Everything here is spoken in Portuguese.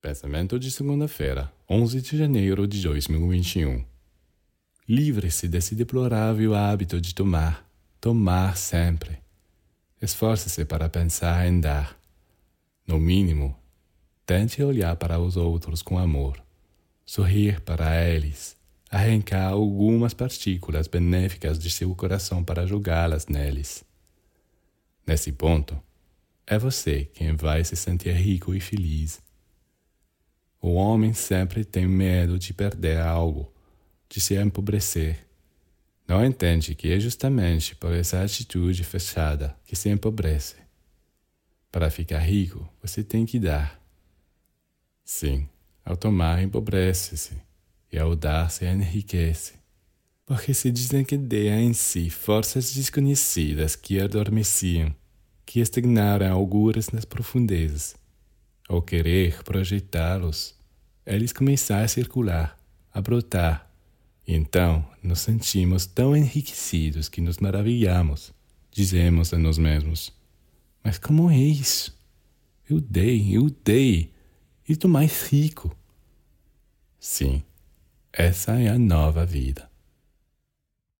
Pensamento de segunda-feira, 11 de janeiro de 2021. Livre-se desse deplorável hábito de tomar, tomar sempre. Esforce-se para pensar em dar. No mínimo, tente olhar para os outros com amor, sorrir para eles, arrancar algumas partículas benéficas de seu coração para jogá-las neles. Nesse ponto, é você quem vai se sentir rico e feliz o homem sempre tem medo de perder algo, de se empobrecer. Não entende que é justamente por essa atitude fechada que se empobrece. Para ficar rico, você tem que dar. Sim, ao tomar empobrece-se, e ao dar se enriquece. Porque se desencadeia em si forças desconhecidas que adormeciam, que estagnaram alguras nas profundezas. Ao querer projetá-los, eles começaram a circular, a brotar. E então nos sentimos tão enriquecidos que nos maravilhamos. Dizemos a nós mesmos: Mas como é isso? Eu dei, eu dei, e estou mais rico. Sim, essa é a nova vida.